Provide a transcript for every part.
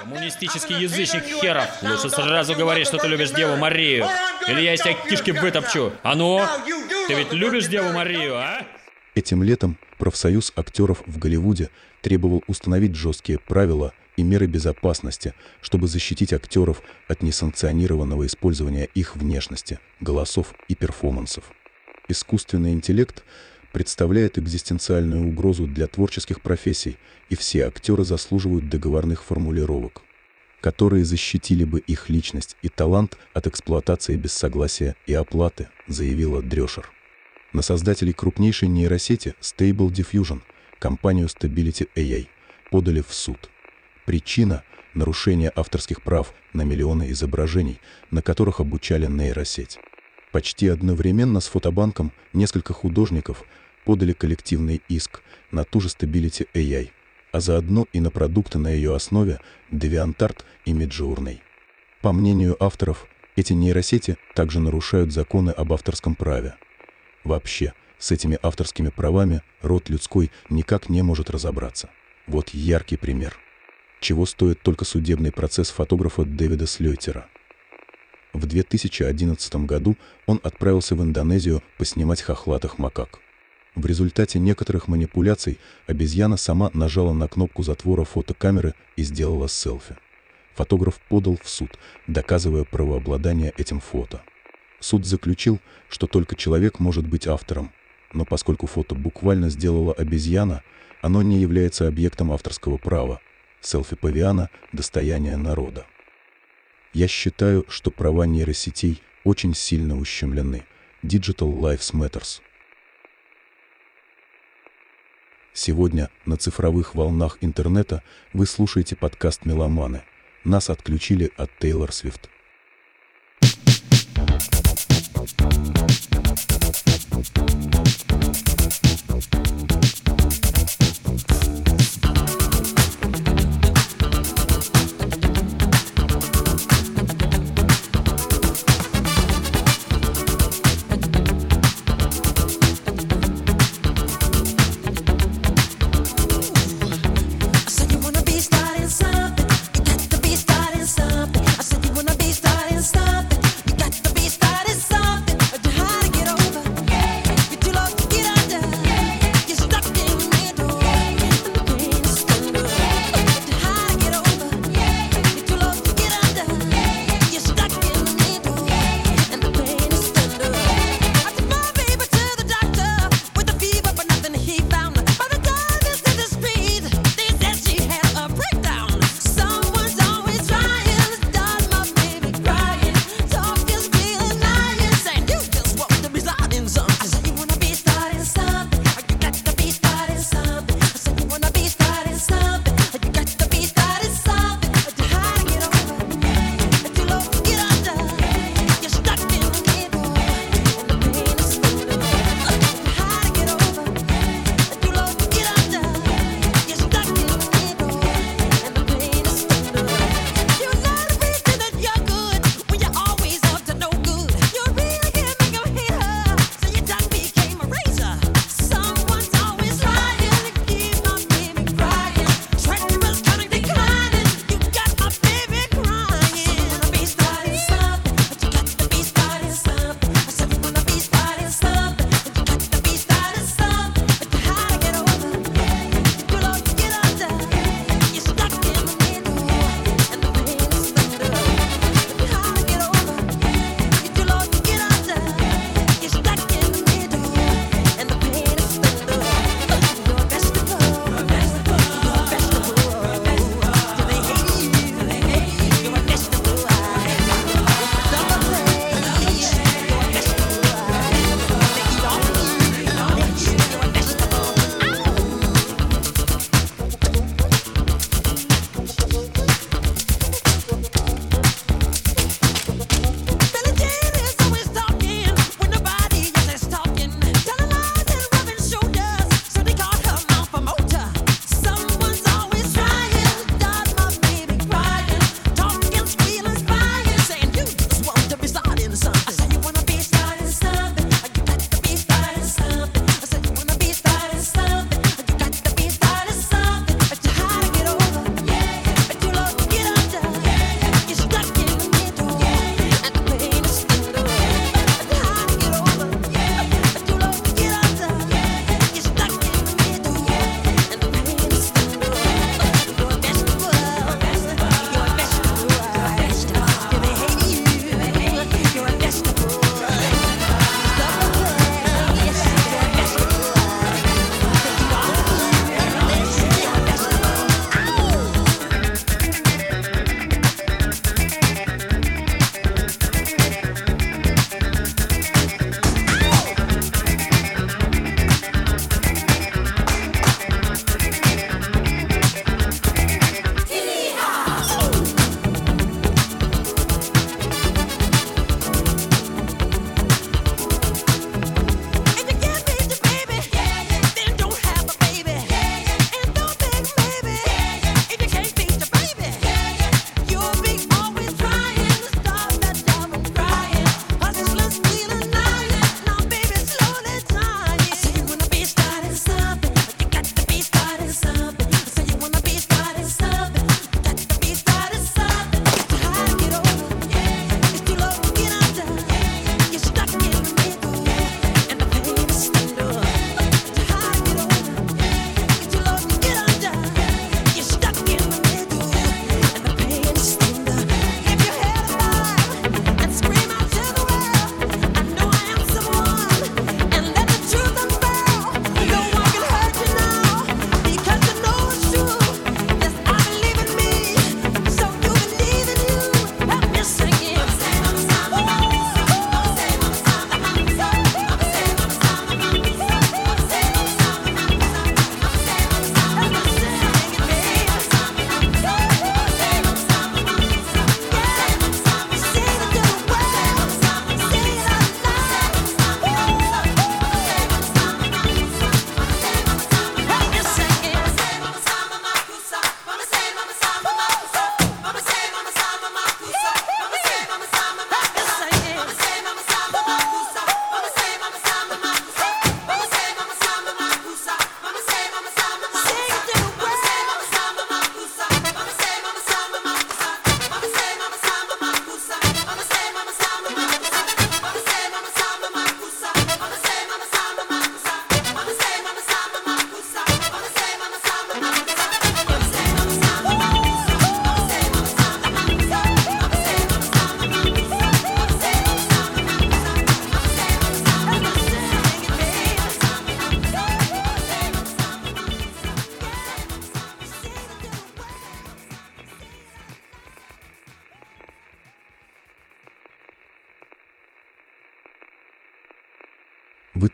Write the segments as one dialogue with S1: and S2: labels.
S1: Коммунистический язычник херов. Лучше сразу говори, что ты любишь Деву Марию. Или я из тебя кишки вытопчу. А ну? Ты ведь любишь Деву Марию, а?
S2: Этим летом профсоюз актеров в Голливуде требовал установить жесткие правила и меры безопасности, чтобы защитить актеров от несанкционированного использования их внешности, голосов и перформансов. Искусственный интеллект представляет экзистенциальную угрозу для творческих профессий, и все актеры заслуживают договорных формулировок, которые защитили бы их личность и талант от эксплуатации без согласия и оплаты, заявила Дрешер. На создателей крупнейшей нейросети Stable Diffusion, компанию Stability AI, подали в суд. Причина – нарушение авторских прав на миллионы изображений, на которых обучали нейросеть. Почти одновременно с фотобанком несколько художников подали коллективный иск на ту же Stability AI, а заодно и на продукты на ее основе DeviantArt и Midjourney. По мнению авторов, эти нейросети также нарушают законы об авторском праве. Вообще, с этими авторскими правами род людской никак не может разобраться. Вот яркий пример. Чего стоит только судебный процесс фотографа Дэвида Слейтера – в 2011 году он отправился в Индонезию поснимать хохлатых макак. В результате некоторых манипуляций обезьяна сама нажала на кнопку затвора фотокамеры и сделала селфи. Фотограф подал в суд, доказывая правообладание этим фото. Суд заключил, что только человек может быть автором, но поскольку фото буквально сделала обезьяна, оно не является объектом авторского права. Селфи павиана – достояние народа. Я считаю, что права нейросетей очень сильно ущемлены. Digital Lives Matters. Сегодня на цифровых волнах интернета вы слушаете подкаст «Меломаны». Нас отключили от Тейлор Свифт.
S3: Said you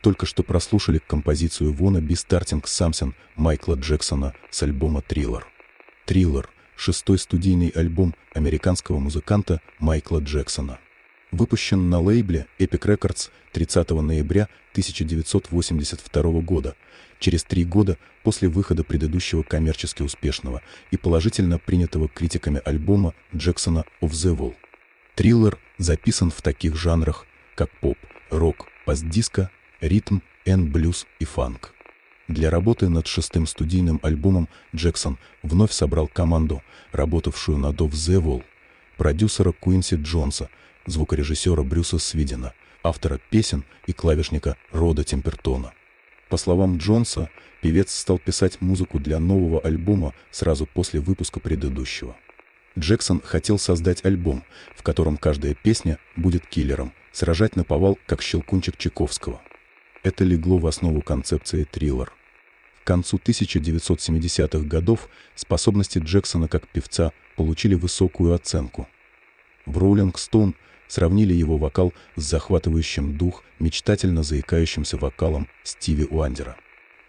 S2: только что прослушали композицию Вона «Be Starting Something» Майкла Джексона с альбома «Триллер». «Триллер» — шестой студийный альбом американского музыканта Майкла Джексона. Выпущен на лейбле Epic Records 30 ноября 1982 года, через три года после выхода предыдущего коммерчески успешного и положительно принятого критиками альбома Джексона «Of the Wall». «Триллер» записан в таких жанрах, как поп, рок, постдиско, ритм, эн-блюз и фанк. Для работы над шестым студийным альбомом Джексон вновь собрал команду, работавшую над «Of the Wall», продюсера Куинси Джонса, звукорежиссера Брюса Свидина, автора песен и клавишника Рода Темпертона. По словам Джонса, певец стал писать музыку для нового альбома сразу после выпуска предыдущего. Джексон хотел создать альбом, в котором каждая песня будет киллером, сражать на повал, как щелкунчик Чайковского. Это легло в основу концепции триллер. К концу 1970-х годов способности Джексона как певца получили высокую оценку. В «Роллинг Стоун» сравнили его вокал с захватывающим дух, мечтательно заикающимся вокалом Стиви Уандера.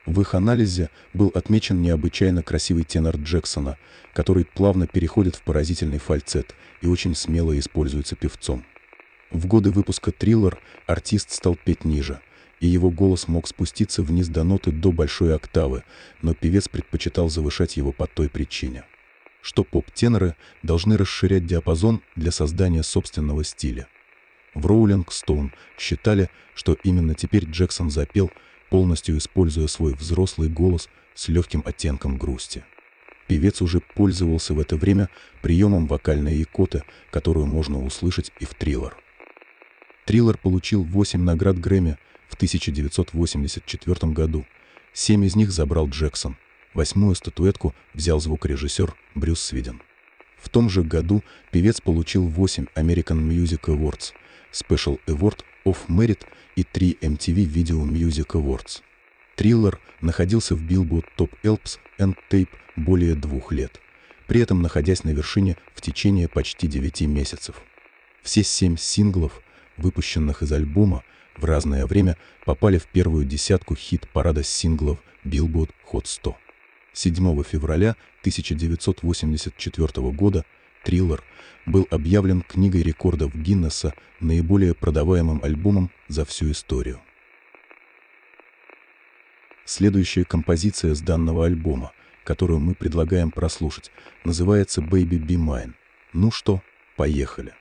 S2: В их анализе был отмечен необычайно красивый тенор Джексона, который плавно переходит в поразительный фальцет и очень смело используется певцом. В годы выпуска «Триллер» артист стал петь ниже, и его голос мог спуститься вниз до ноты до большой октавы, но певец предпочитал завышать его по той причине, что поп-теноры должны расширять диапазон для создания собственного стиля. В Роулинг Стоун считали, что именно теперь Джексон запел, полностью используя свой взрослый голос с легким оттенком грусти. Певец уже пользовался в это время приемом вокальной икоты, которую можно услышать и в триллер. Триллер получил 8 наград Грэмми в 1984 году. Семь из них забрал Джексон. Восьмую статуэтку взял звукорежиссер Брюс Свиден. В том же году певец получил 8 American Music Awards, Special Award of Merit и 3 MTV Video Music Awards. Триллер находился в Billboard Top Elps and Tape более двух лет, при этом находясь на вершине в течение почти 9 месяцев. Все семь синглов выпущенных из альбома, в разное время попали в первую десятку хит-парада синглов Billboard Hot 100. 7 февраля 1984 года «Триллер» был объявлен книгой рекордов Гиннесса наиболее продаваемым альбомом за всю историю. Следующая композиция с данного альбома, которую мы предлагаем прослушать, называется «Baby Be Mine». Ну что, поехали.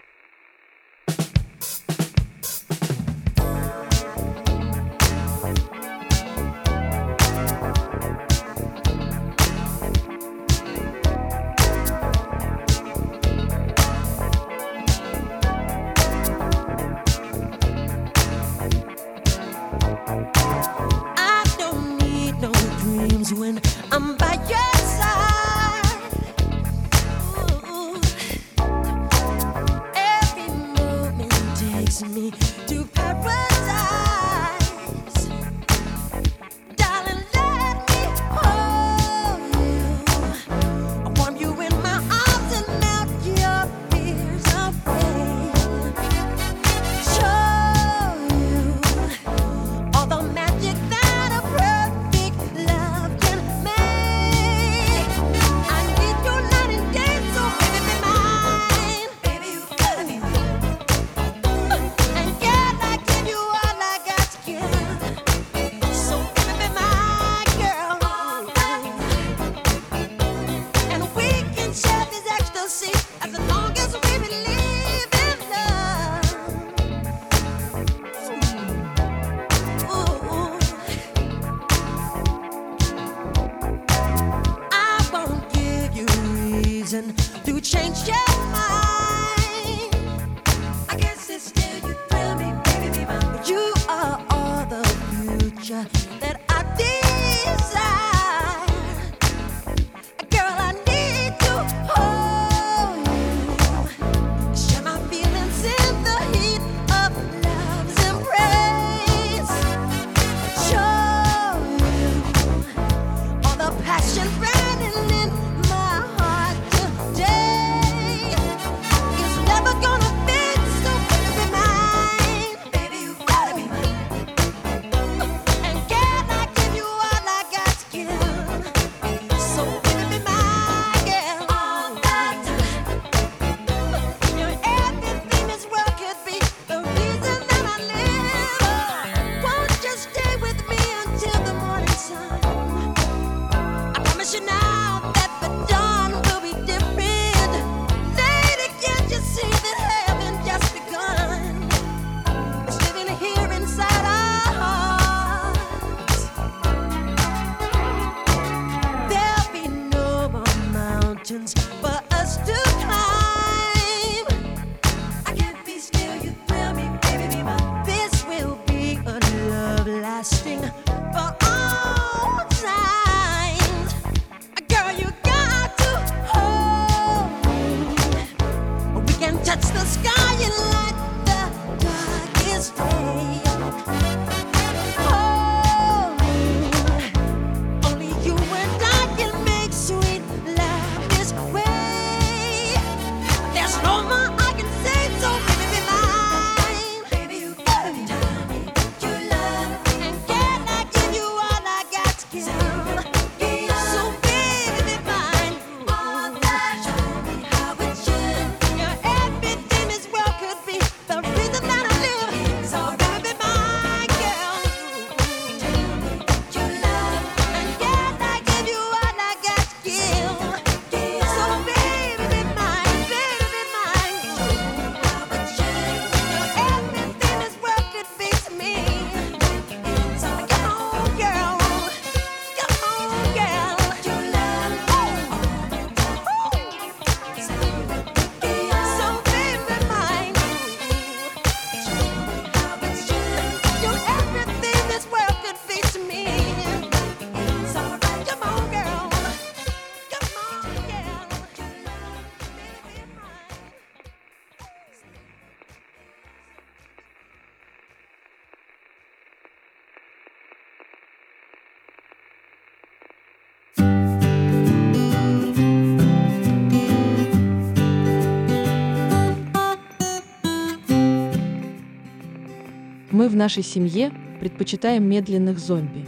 S3: Мы в нашей семье предпочитаем медленных зомби.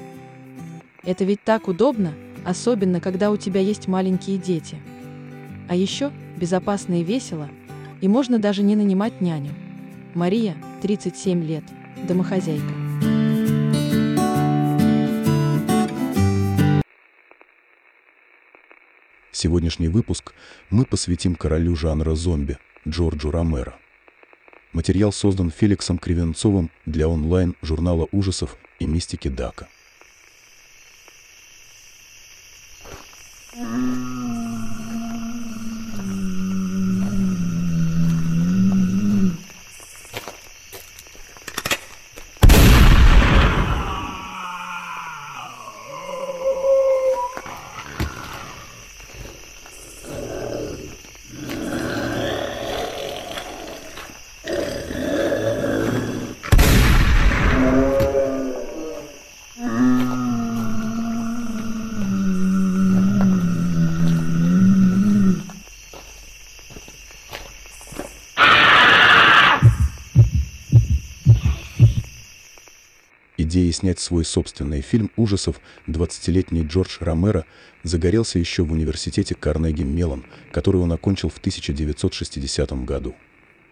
S3: Это ведь так удобно, особенно когда у тебя есть маленькие дети. А еще безопасно и весело, и можно даже не нанимать няню. Мария, 37 лет, домохозяйка.
S2: Сегодняшний выпуск мы посвятим королю жанра зомби Джорджу Ромеро. Материал создан Феликсом Кривенцовым для онлайн-журнала ужасов и мистики Дака. Идеей снять свой собственный фильм ужасов 20-летний Джордж Ромеро загорелся еще в университете Карнеги Меллон, который он окончил в 1960 году.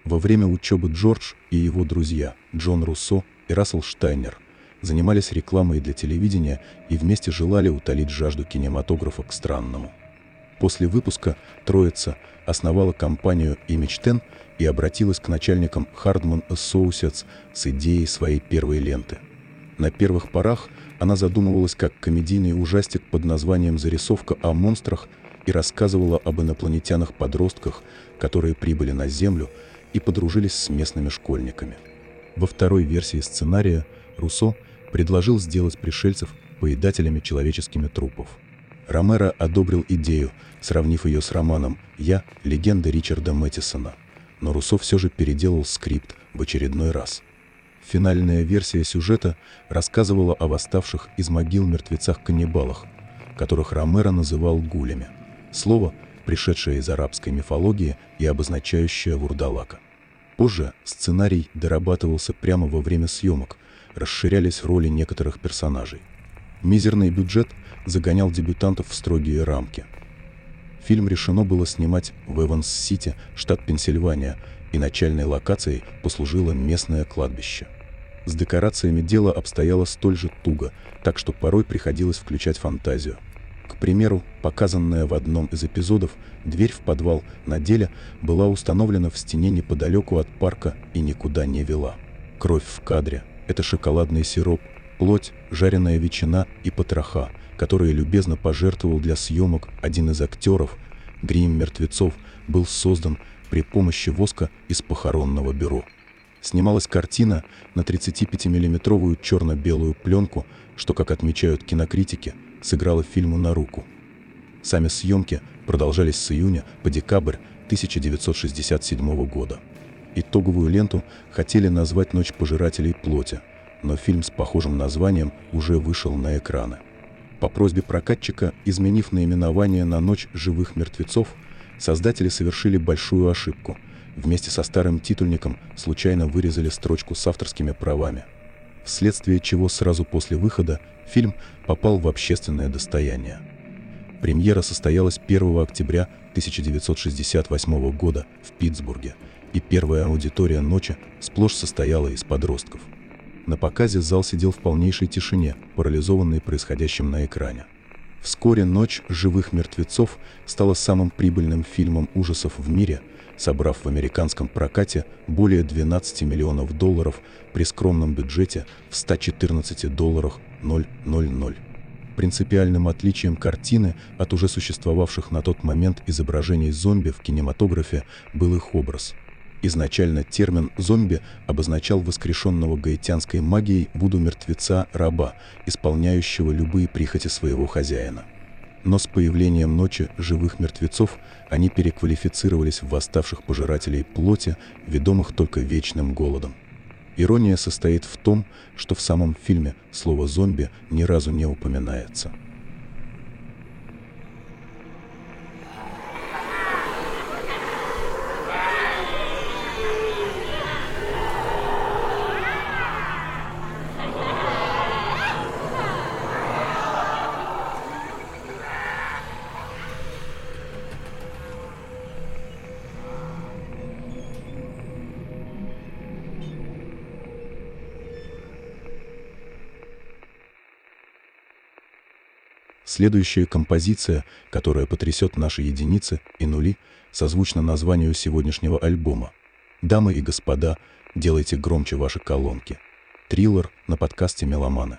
S2: Во время учебы Джордж и его друзья Джон Руссо и Рассел Штайнер занимались рекламой для телевидения и вместе желали утолить жажду кинематографа к странному. После выпуска троица основала компанию Image 10 и обратилась к начальникам Hardman Associates с идеей своей первой ленты – на первых порах она задумывалась как комедийный ужастик под названием «Зарисовка о монстрах» и рассказывала об инопланетянах-подростках, которые прибыли на Землю и подружились с местными школьниками. Во второй версии сценария Руссо предложил сделать пришельцев поедателями человеческими трупов. Ромеро одобрил идею, сравнив ее с романом «Я. Легенда Ричарда Мэттисона». Но Руссо все же переделал скрипт в очередной раз – Финальная версия сюжета рассказывала о восставших из могил мертвецах-каннибалах, которых Ромеро называл гулями. Слово, пришедшее из арабской мифологии и обозначающее вурдалака. Позже сценарий дорабатывался прямо во время съемок, расширялись роли некоторых персонажей. Мизерный бюджет загонял дебютантов в строгие рамки. Фильм решено было снимать в Эванс-Сити, штат Пенсильвания, и начальной локацией послужило местное кладбище – с декорациями дело обстояло столь же туго, так что порой приходилось включать фантазию. К примеру, показанная в одном из эпизодов дверь в подвал на деле была установлена в стене неподалеку от парка и никуда не вела. Кровь в кадре – это шоколадный сироп, плоть, жареная ветчина и потроха, которые любезно пожертвовал для съемок один из актеров. Грим мертвецов был создан при помощи воска из похоронного бюро снималась картина на 35-миллиметровую черно-белую пленку, что, как отмечают кинокритики, сыграло фильму на руку. Сами съемки продолжались с июня по декабрь 1967 года. Итоговую ленту хотели назвать «Ночь пожирателей плоти», но фильм с похожим названием уже вышел на экраны. По просьбе прокатчика, изменив наименование на «Ночь живых мертвецов», создатели совершили большую ошибку – вместе со старым титульником случайно вырезали строчку с авторскими правами, вследствие чего сразу после выхода фильм попал в общественное достояние. Премьера состоялась 1 октября 1968 года в Питтсбурге, и первая аудитория ночи сплошь состояла из подростков. На показе зал сидел в полнейшей тишине, парализованный происходящим на экране. Вскоре «Ночь живых мертвецов» стала самым прибыльным фильмом ужасов в мире – собрав в американском прокате более 12 миллионов долларов при скромном бюджете в 114 долларах 000. Принципиальным отличием картины от уже существовавших на тот момент изображений зомби в кинематографе был их образ. Изначально термин «зомби» обозначал воскрешенного гаитянской магией Вуду мертвеца-раба, исполняющего любые прихоти своего хозяина – но с появлением ночи живых мертвецов они переквалифицировались в восставших пожирателей плоти, ведомых только вечным голодом. Ирония состоит в том, что в самом фильме слово «зомби» ни разу не упоминается –
S4: Следующая композиция, которая потрясет наши единицы и нули, созвучна названию сегодняшнего альбома. Дамы и господа, делайте громче ваши колонки. Триллер на подкасте «Меломаны».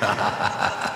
S5: ハハハハ!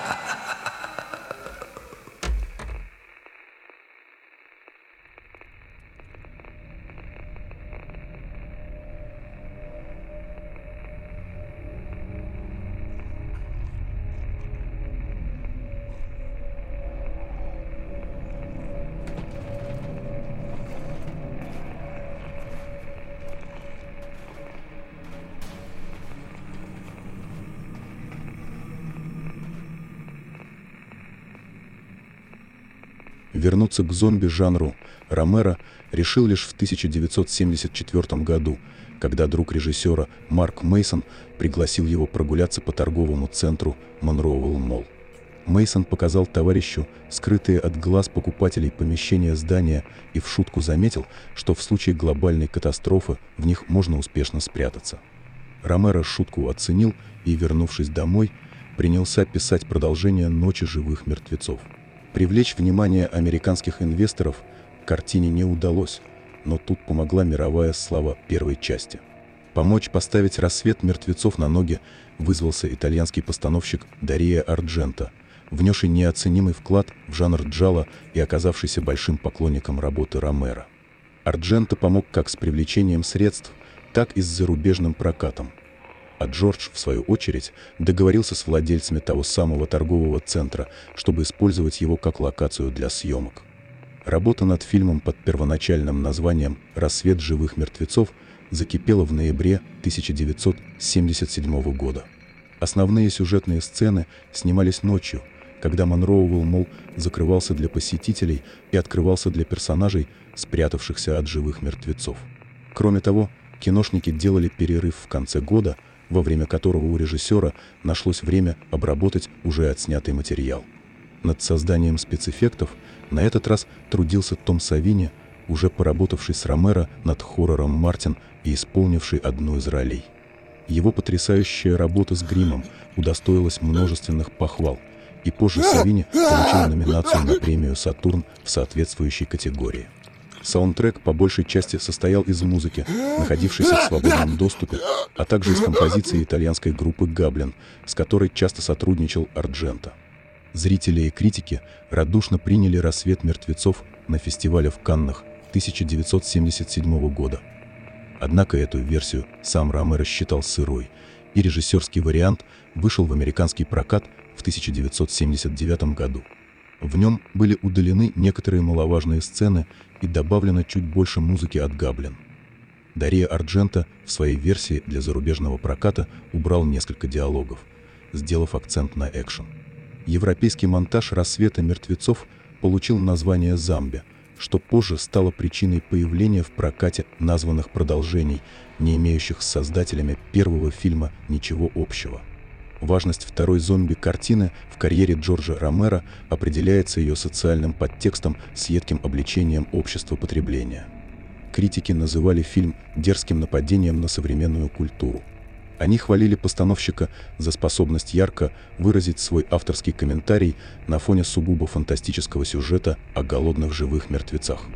S2: Вернуться к зомби-жанру Ромеро решил лишь в 1974 году, когда друг режиссера Марк Мейсон пригласил его прогуляться по торговому центру Монроуэлл Молл. Мейсон показал товарищу скрытые от глаз покупателей помещения здания и в шутку заметил, что в случае глобальной катастрофы в них можно успешно спрятаться. Ромеро шутку оценил и, вернувшись домой, принялся писать продолжение «Ночи живых мертвецов». Привлечь внимание американских инвесторов картине не удалось, но тут помогла мировая слава первой части. Помочь поставить «Рассвет мертвецов» на ноги вызвался итальянский постановщик Дария Арджента, внесший неоценимый вклад в жанр джала и оказавшийся большим поклонником работы Ромеро. Арджента помог как с привлечением средств, так и с зарубежным прокатом. А Джордж, в свою очередь, договорился с владельцами того самого торгового центра, чтобы использовать его как локацию для съемок. Работа над фильмом под первоначальным названием «Рассвет живых мертвецов» закипела в ноябре 1977 года. Основные сюжетные сцены снимались ночью, когда Монроуэлл Молл закрывался для посетителей и открывался для персонажей, спрятавшихся от живых мертвецов. Кроме того, киношники делали перерыв в конце года, во время которого у режиссера нашлось время обработать уже отснятый материал. Над созданием спецэффектов на этот раз трудился Том Савини, уже поработавший с Ромеро над хоррором «Мартин» и исполнивший одну из ролей. Его потрясающая работа с гримом удостоилась множественных похвал, и позже Савини получил номинацию на премию «Сатурн» в соответствующей категории. Саундтрек по большей части состоял из музыки, находившейся в свободном доступе, а также из композиции итальянской группы «Габлин», с которой часто сотрудничал Арджента. Зрители и критики радушно приняли «Рассвет мертвецов» на фестивале в Каннах 1977 года. Однако эту версию сам Ромеро считал сырой, и режиссерский вариант вышел в американский прокат в 1979 году. В нем были удалены некоторые маловажные сцены и добавлено чуть больше музыки от Габлин. Дария Арджента в своей версии для зарубежного проката убрал несколько диалогов, сделав акцент на экшен. Европейский монтаж «Рассвета мертвецов» получил название «Замби», что позже стало причиной появления в прокате названных продолжений, не имеющих с создателями первого фильма ничего общего. Важность второй зомби-картины в карьере Джорджа Ромеро определяется ее социальным подтекстом с едким обличением общества потребления. Критики называли фильм дерзким нападением на современную культуру. Они хвалили постановщика за способность ярко выразить свой авторский комментарий на фоне сугубо фантастического сюжета о голодных живых мертвецах.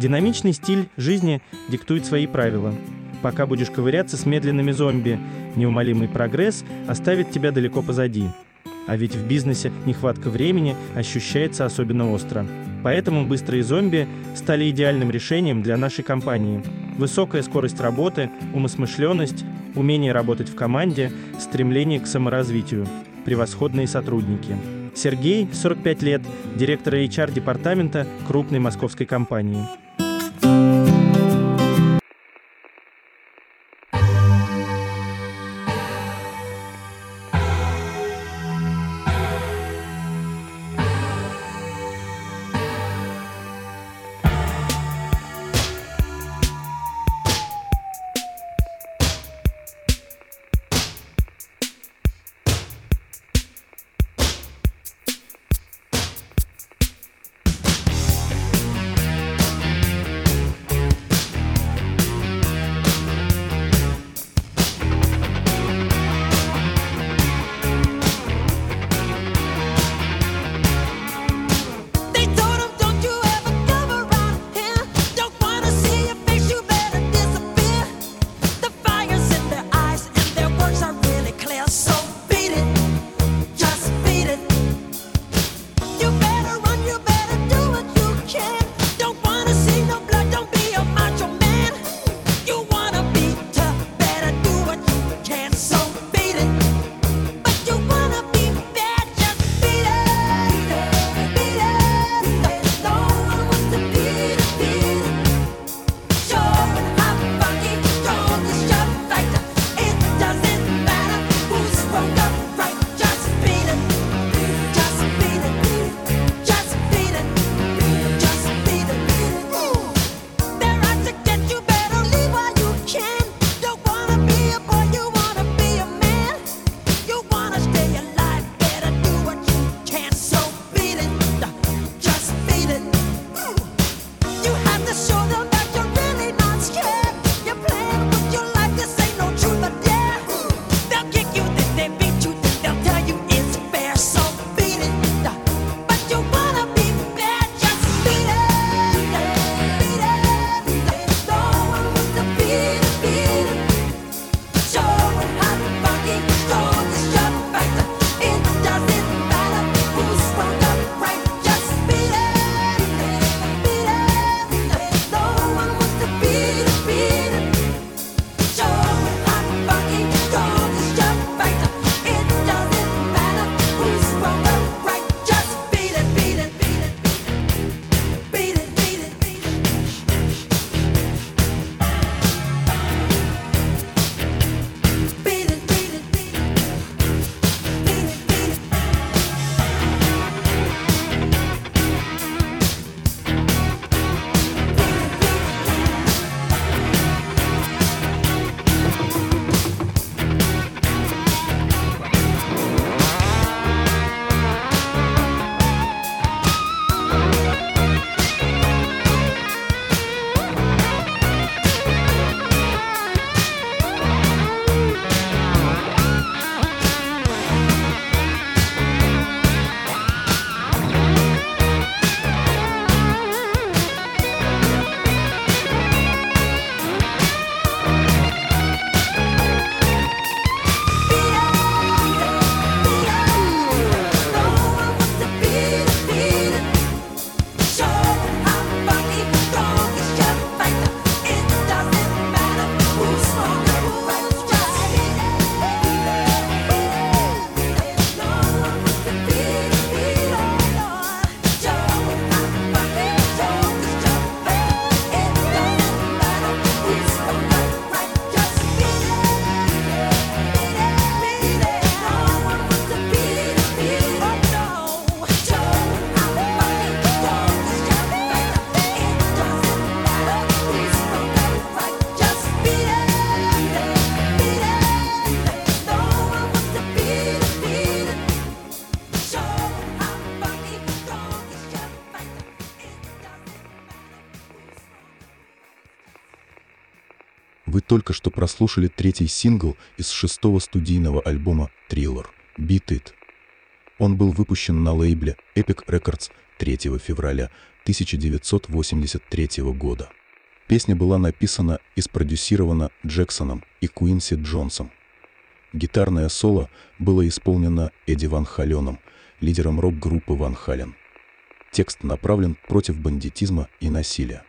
S6: Динамичный стиль жизни диктует свои правила. Пока будешь ковыряться с медленными зомби, неумолимый прогресс оставит тебя далеко позади. А ведь в бизнесе нехватка времени ощущается особенно остро. Поэтому быстрые зомби стали идеальным решением для нашей компании. Высокая скорость работы, умосмышленность, умение работать в команде, стремление к саморазвитию, превосходные сотрудники. Сергей, 45 лет, директор HR-департамента крупной московской компании.
S4: Thank you.
S2: только что прослушали третий сингл из шестого студийного альбома «Триллер» «Beat It». Он был выпущен на лейбле Epic Records 3 февраля 1983 года. Песня была написана и спродюсирована Джексоном и Куинси Джонсом. Гитарное соло было исполнено Эдди Ван Халеном, лидером рок-группы Ван Хален. Текст направлен против бандитизма и насилия.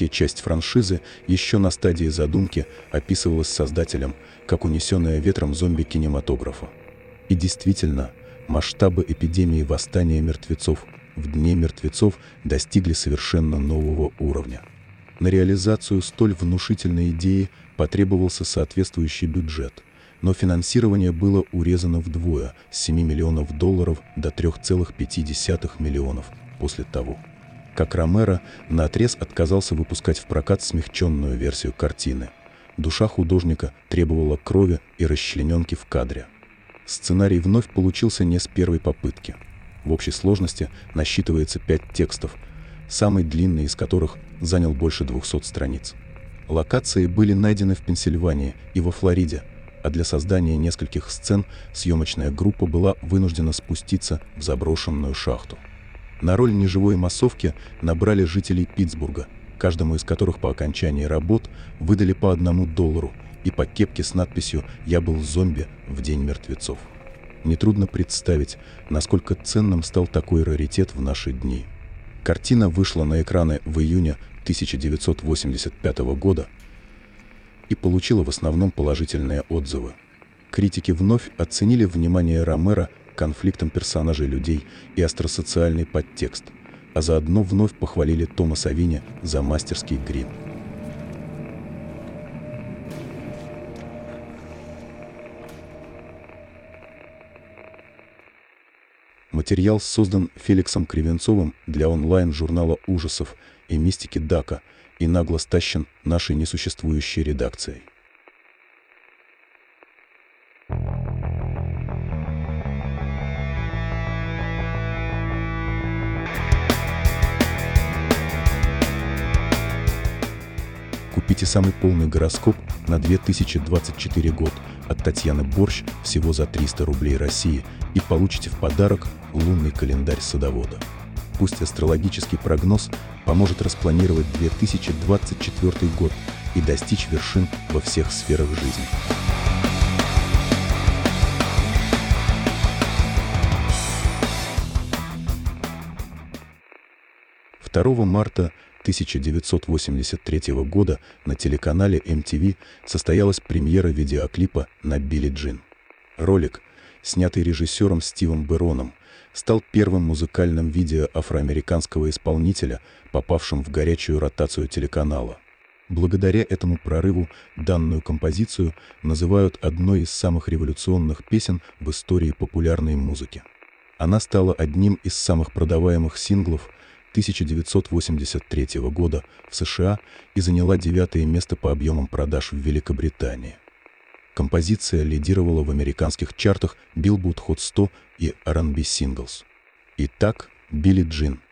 S2: Третья часть франшизы еще на стадии задумки описывалась создателем как унесенная ветром зомби кинематографа. И действительно, масштабы эпидемии восстания мертвецов в Дне мертвецов достигли совершенно нового уровня. На реализацию столь внушительной идеи потребовался соответствующий бюджет, но финансирование было урезано вдвое с 7 миллионов долларов до 3,5 миллионов после того как Ромеро наотрез отказался выпускать в прокат смягченную версию картины. Душа художника требовала крови и расчлененки в кадре. Сценарий вновь получился не с первой попытки. В общей сложности насчитывается пять текстов, самый длинный из которых занял больше 200 страниц. Локации были найдены в Пенсильвании и во Флориде, а для создания нескольких сцен съемочная группа была вынуждена спуститься в заброшенную шахту. На роль неживой массовки набрали жителей Питтсбурга, каждому из которых по окончании работ выдали по одному доллару и по кепке с надписью «Я был зомби в День мертвецов». Нетрудно представить, насколько ценным стал такой раритет в наши дни. Картина вышла на экраны в июне 1985 года и получила в основном положительные отзывы. Критики вновь оценили внимание Ромера конфликтам персонажей людей и остросоциальный подтекст, а заодно вновь похвалили Тома Савини за мастерский грим. Материал создан Феликсом Кривенцовым для онлайн-журнала ужасов и мистики Дака и нагло стащен нашей несуществующей редакцией. Купите самый полный гороскоп на 2024 год от Татьяны Борщ всего за 300 рублей России и получите в подарок лунный календарь садовода. Пусть астрологический прогноз поможет распланировать 2024 год и достичь вершин во всех сферах жизни. Второго марта 1983 года на телеканале MTV состоялась премьера видеоклипа на Билли Джин. Ролик, снятый режиссером Стивом Бероном, стал первым музыкальным видео афроамериканского исполнителя, попавшим в горячую ротацию телеканала. Благодаря этому прорыву данную композицию называют одной из самых революционных песен в истории популярной музыки. Она стала одним из самых продаваемых синглов – 1983 года в США и заняла девятое место по объемам продаж в Великобритании. Композиция лидировала в американских чартах Billboard Hot 100 и R&B Singles. Итак, Билли Джин –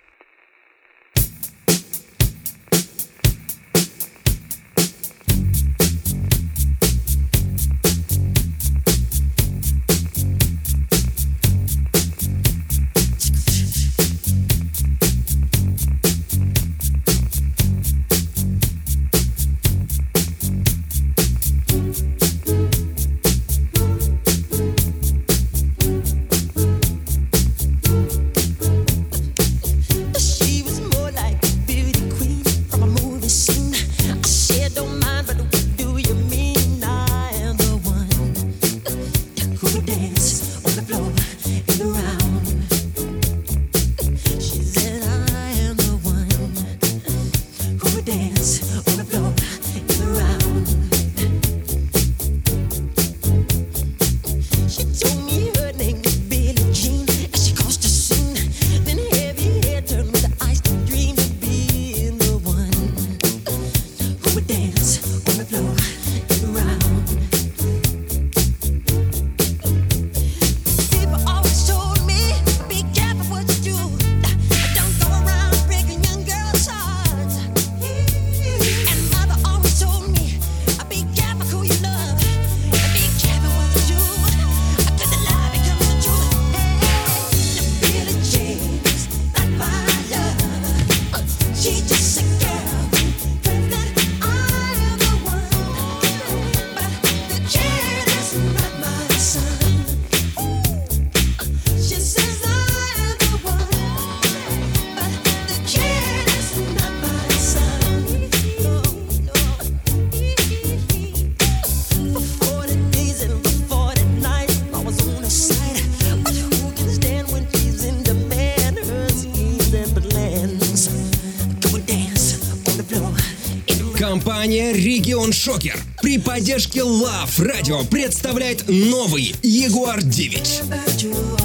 S4: Компания «Регион Шокер» при поддержке Love Radio представляет новый Jaguar 9.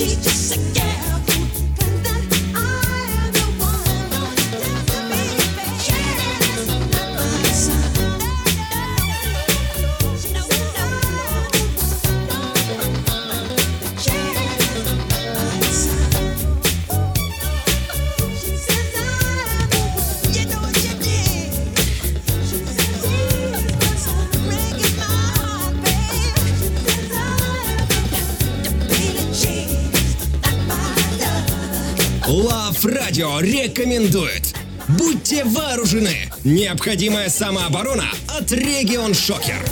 S7: she
S4: радио рекомендует. Будьте вооружены! Необходимая самооборона от Регион Шокер.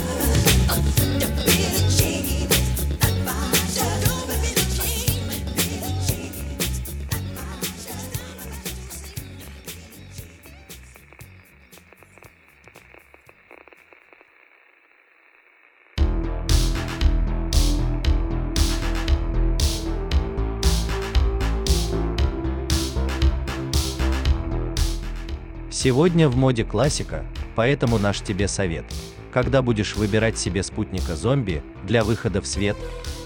S6: Сегодня в моде классика, поэтому наш тебе совет. Когда будешь выбирать себе спутника зомби для выхода в свет,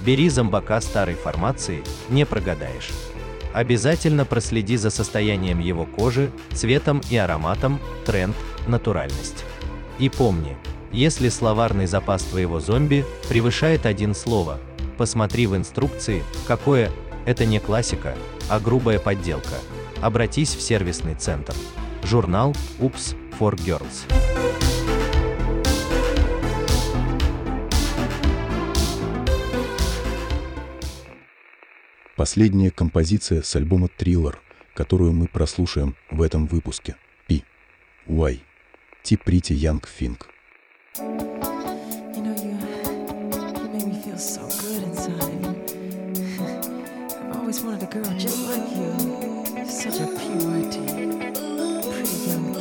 S6: бери зомбака старой формации, не прогадаешь. Обязательно проследи за состоянием его кожи, цветом и ароматом, тренд, натуральность. И помни, если словарный запас твоего зомби превышает один слово, посмотри в инструкции, какое, это не классика, а грубая подделка. Обратись в сервисный центр. Журнал «Упс for Girls».
S2: Последняя композиция с альбома «Триллер», которую мы прослушаем в этом выпуске. Пи. Уай. Типрити Янг
S8: Финг. Such a purity.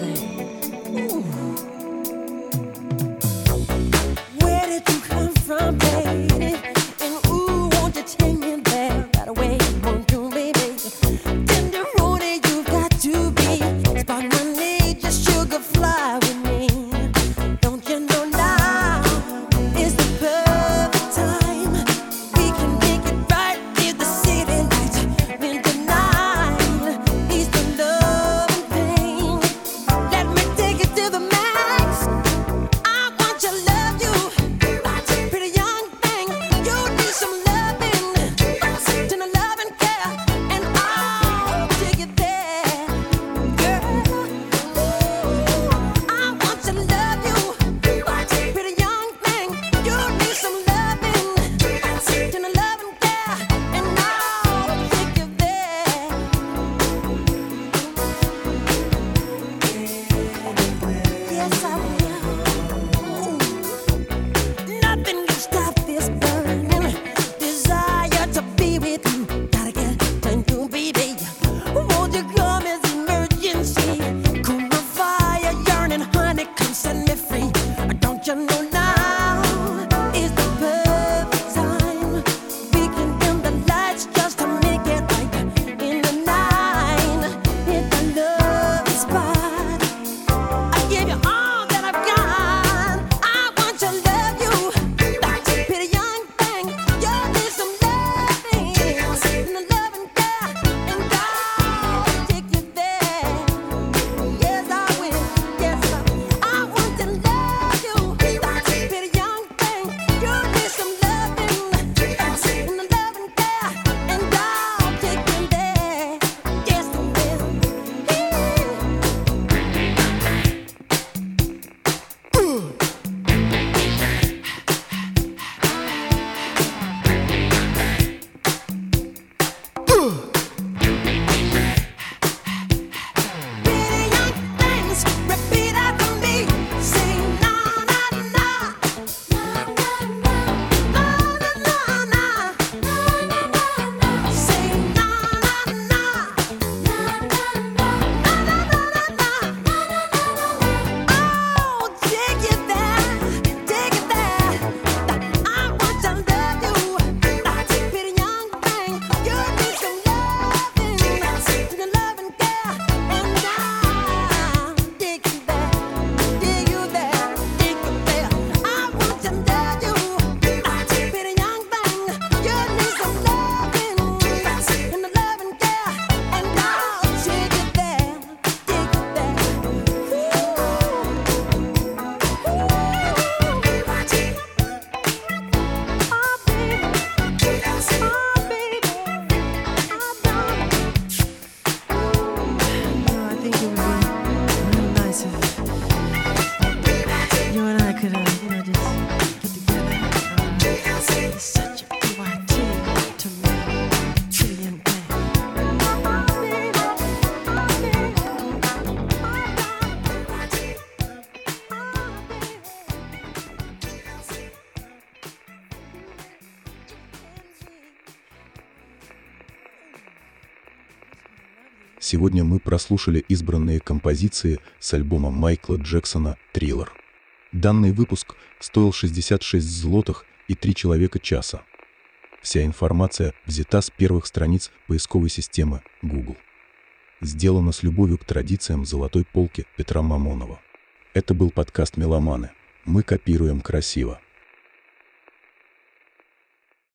S7: Ooh.
S2: Прослушали избранные композиции с альбома Майкла Джексона «Триллер». Данный выпуск стоил 66 злотых и 3 человека часа. Вся информация взята с первых страниц поисковой системы Google. Сделано с любовью к традициям золотой полки Петра Мамонова. Это был подкаст «Меломаны». Мы копируем красиво.